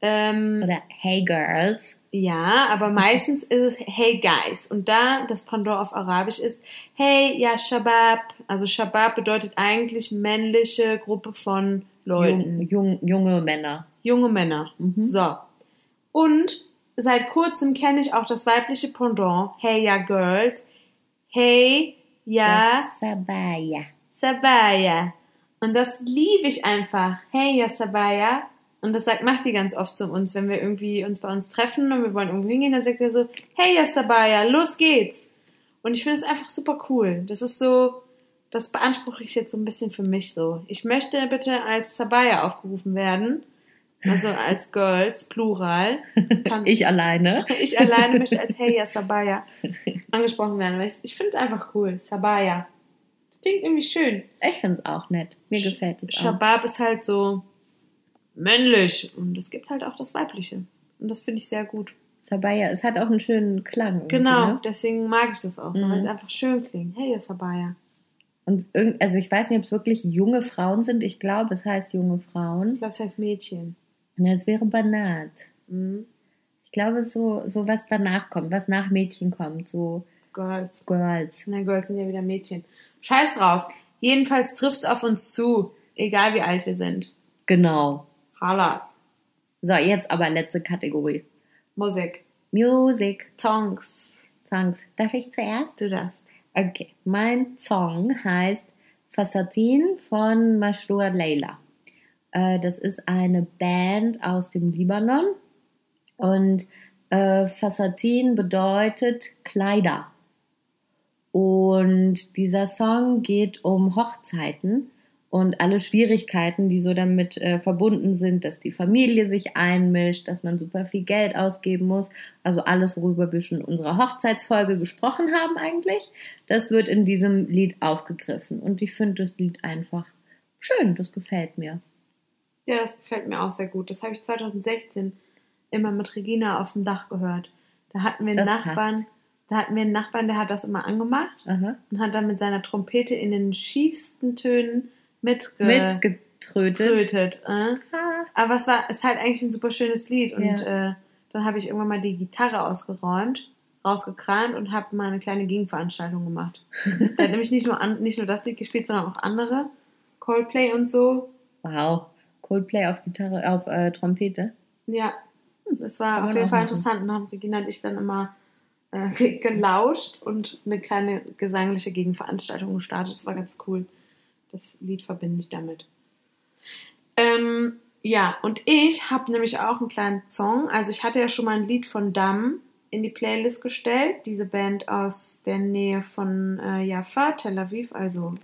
Ähm, Oder Hey Girls. ja, aber meistens ist es hey guys. Und da das Pendant auf Arabisch ist, hey ya Shabab. Also Shabab bedeutet eigentlich männliche Gruppe von Leuten. Jung, jung, junge Männer. Junge Männer. Mhm. So. Und seit kurzem kenne ich auch das weibliche Pendant. Hey ya Girls. Hey ya Sabaya. Sabaya. Und das liebe ich einfach. Hey ya Sabaya. Und das sagt Mahdi ganz oft zu uns, wenn wir irgendwie uns bei uns treffen und wir wollen irgendwo hingehen, dann sagt er so, hey ya Sabaya, los geht's. Und ich finde es einfach super cool. Das ist so, das beanspruche ich jetzt so ein bisschen für mich so. Ich möchte bitte als Sabaya aufgerufen werden. Also als Girls, Plural. Kann, Ich alleine. ich alleine möchte als Hey ya Sabaya angesprochen werden. Weil ich, ich finde es einfach cool. Sabaya. Das klingt irgendwie schön. Ich finde es auch nett. Mir gefällt es auch. Shabab ist halt so männlich. Und es gibt halt auch das Weibliche. Und das finde ich sehr gut. Sabaya, es hat auch einen schönen Klang. Genau, Ne? deswegen mag ich das auch so, Mhm. weil es einfach schön klingt. Hey ya Sabaya. Und irgend, also ich weiß nicht, ob es wirklich junge Frauen sind. Ich glaube, es heißt junge Ich Frauen. glaube, es heißt Mädchen. Na, es wäre Banat. Mhm. Ich glaube, so, so was danach kommt, was nach Mädchen kommt, so Girls. Girls. Na, Girls sind ja wieder Mädchen. Scheiß drauf. Jedenfalls trifft es auf uns zu. Egal wie alt wir sind. Genau. Halas. So, jetzt aber letzte Kategorie. Musik. Music. Songs. Songs. Darf ich zuerst? Du darfst. Okay. Mein Song heißt Fassatin von Mashrour Leila. Äh, das ist eine Band aus dem Libanon. Und äh, Fassatin bedeutet Kleider. Und dieser Song geht um Hochzeiten und alle Schwierigkeiten, die so damit äh, verbunden sind, dass die Familie sich einmischt, dass man super viel Geld ausgeben muss. Also alles, worüber wir schon in unserer Hochzeitsfolge gesprochen haben eigentlich, das wird in diesem Lied aufgegriffen. Und ich finde das Lied einfach schön, das gefällt mir. Ja, das gefällt mir auch sehr gut. Das habe ich 2016 immer mit Regina auf dem Dach gehört. Da hatten wir einen Das Nachbarn, passt. da hatten wir einen Nachbarn, der hat das immer angemacht Aha. und hat dann mit seiner Trompete in den schiefsten Tönen mitgetrötet. Mitgetrötet. Äh. Ah. Aber es war, ist halt eigentlich ein super schönes Lied und Ja. äh, dann habe ich irgendwann mal die Gitarre ausgeräumt, rausgekramt und habe mal eine kleine Gegenveranstaltung gemacht. Der hat nämlich nicht nur, an, nicht nur das Lied gespielt, sondern auch andere. Coldplay und so. Wow. Coldplay auf Gitarre, auf äh, Trompete. Ja, das war auf jeden Fall machen. interessant. Und haben Regina und ich dann immer äh, ge- gelauscht und eine kleine gesangliche Gegenveranstaltung gestartet. Das war ganz cool. Das Lied verbinde ich damit. Ähm, ja, und ich habe nämlich auch einen kleinen Song. Also ich hatte ja schon mal ein Lied von Dam in die Playlist gestellt. Diese Band aus der Nähe von äh, Jaffa, Tel Aviv, also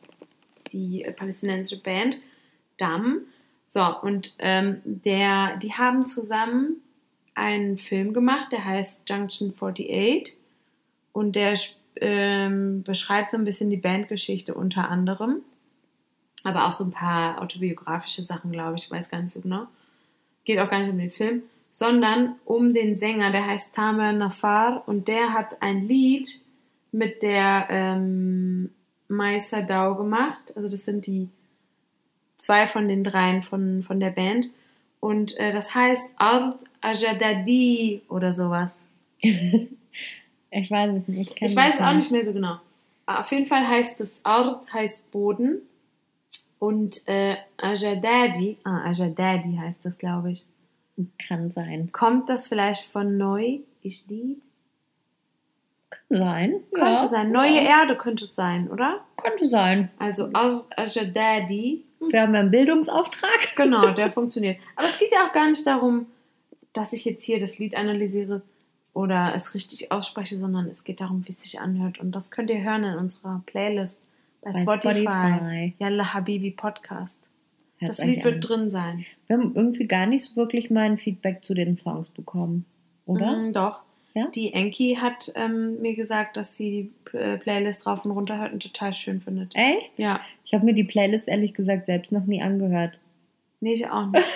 die äh, palästinensische Band Dam. So, und ähm, der, die haben zusammen einen Film gemacht, der heißt Junction 48 und der ähm, beschreibt so ein bisschen die Bandgeschichte unter anderem, aber auch so ein paar autobiografische Sachen, glaube ich, ich weiß gar nicht so genau. Geht auch gar nicht um den Film, sondern um den Sänger, der heißt Tamer Nafar und der hat ein Lied mit der ähm, Mai Sadao gemacht. Also das sind die zwei von den dreien von, von der Band. Und äh, das heißt Ard Ajadadi oder sowas. Ich weiß es nicht. Ich das weiß es auch nicht mehr so genau. Aber auf jeden Fall heißt es Ard heißt Boden. Und äh, Ajadadi, ah, Ajadadi heißt das, glaube ich. Kann sein. Kommt das vielleicht von neu? Ich lieb? Kann sein. Könnte ja. sein. Neue Erde könnte es sein, oder? Könnte sein. Also Ard Ajadadi. Wir haben ja einen Bildungsauftrag. Genau, der funktioniert. Aber es geht ja auch gar nicht darum, dass ich jetzt hier das Lied analysiere oder es richtig ausspreche, sondern es geht darum, wie es sich anhört. Und das könnt ihr hören in unserer Playlist bei, Bei Spotify. Spotify. Yalla Habibi Podcast. Hört's das Lied wird an. drin sein. Wir haben irgendwie gar nicht so wirklich mal ein Feedback zu den Songs bekommen. Oder? Mhm, doch. Ja? Die Enki hat ähm, mir gesagt, dass sie die äh, Playlist rauf und runter hört und total schön findet. Echt? Ja. Ich habe mir die Playlist ehrlich gesagt selbst noch nie angehört. Nee, ich auch nicht.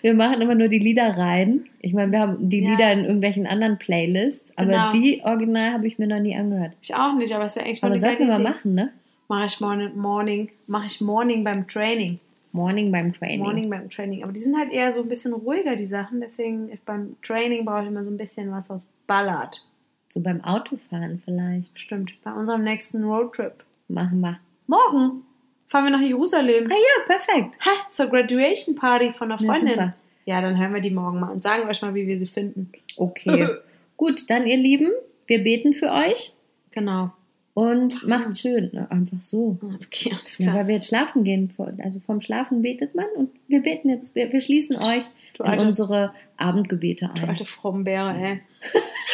Wir machen immer nur die Lieder rein. Ich meine, wir haben die Ja. Lieder in irgendwelchen anderen Playlists, aber Genau. die original habe ich mir noch nie angehört. Ich auch nicht, aber es ist ja eigentlich mal Aber sollten wir mal Idee. machen, ne? Mache ich morning, morning, mache ich morning beim Training. Morning beim Training. Morning beim Training. Aber die sind halt eher so ein bisschen ruhiger, die Sachen. Deswegen beim Training brauche ich immer so ein bisschen was, was ballert. So beim Autofahren vielleicht. Stimmt. Bei unserem nächsten Roadtrip. Machen wir. Morgen fahren wir nach Jerusalem. Ah ja, perfekt. Ha, zur Graduation Party von einer Ja, Freundin. super. Ja, dann hören wir die morgen mal und sagen euch mal, wie wir sie finden. Okay. Gut, dann ihr Lieben, wir beten für euch Genau. Und Ach, macht's schön. Ne? Einfach so. Okay, alles Ja, klar. weil wir jetzt schlafen gehen. Also vom Schlafen betet man und wir beten jetzt, wir, wir schließen euch Du in alte- unsere Abendgebete Du ein. alte Frombeere, ey.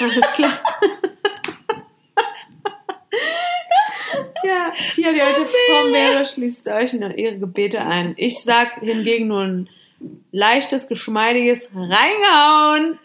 Alles klar. ja, hier die alte Frombeere schließt euch in ihre Gebete ein. Ich sag hingegen nur ein leichtes, geschmeidiges Reingehauen.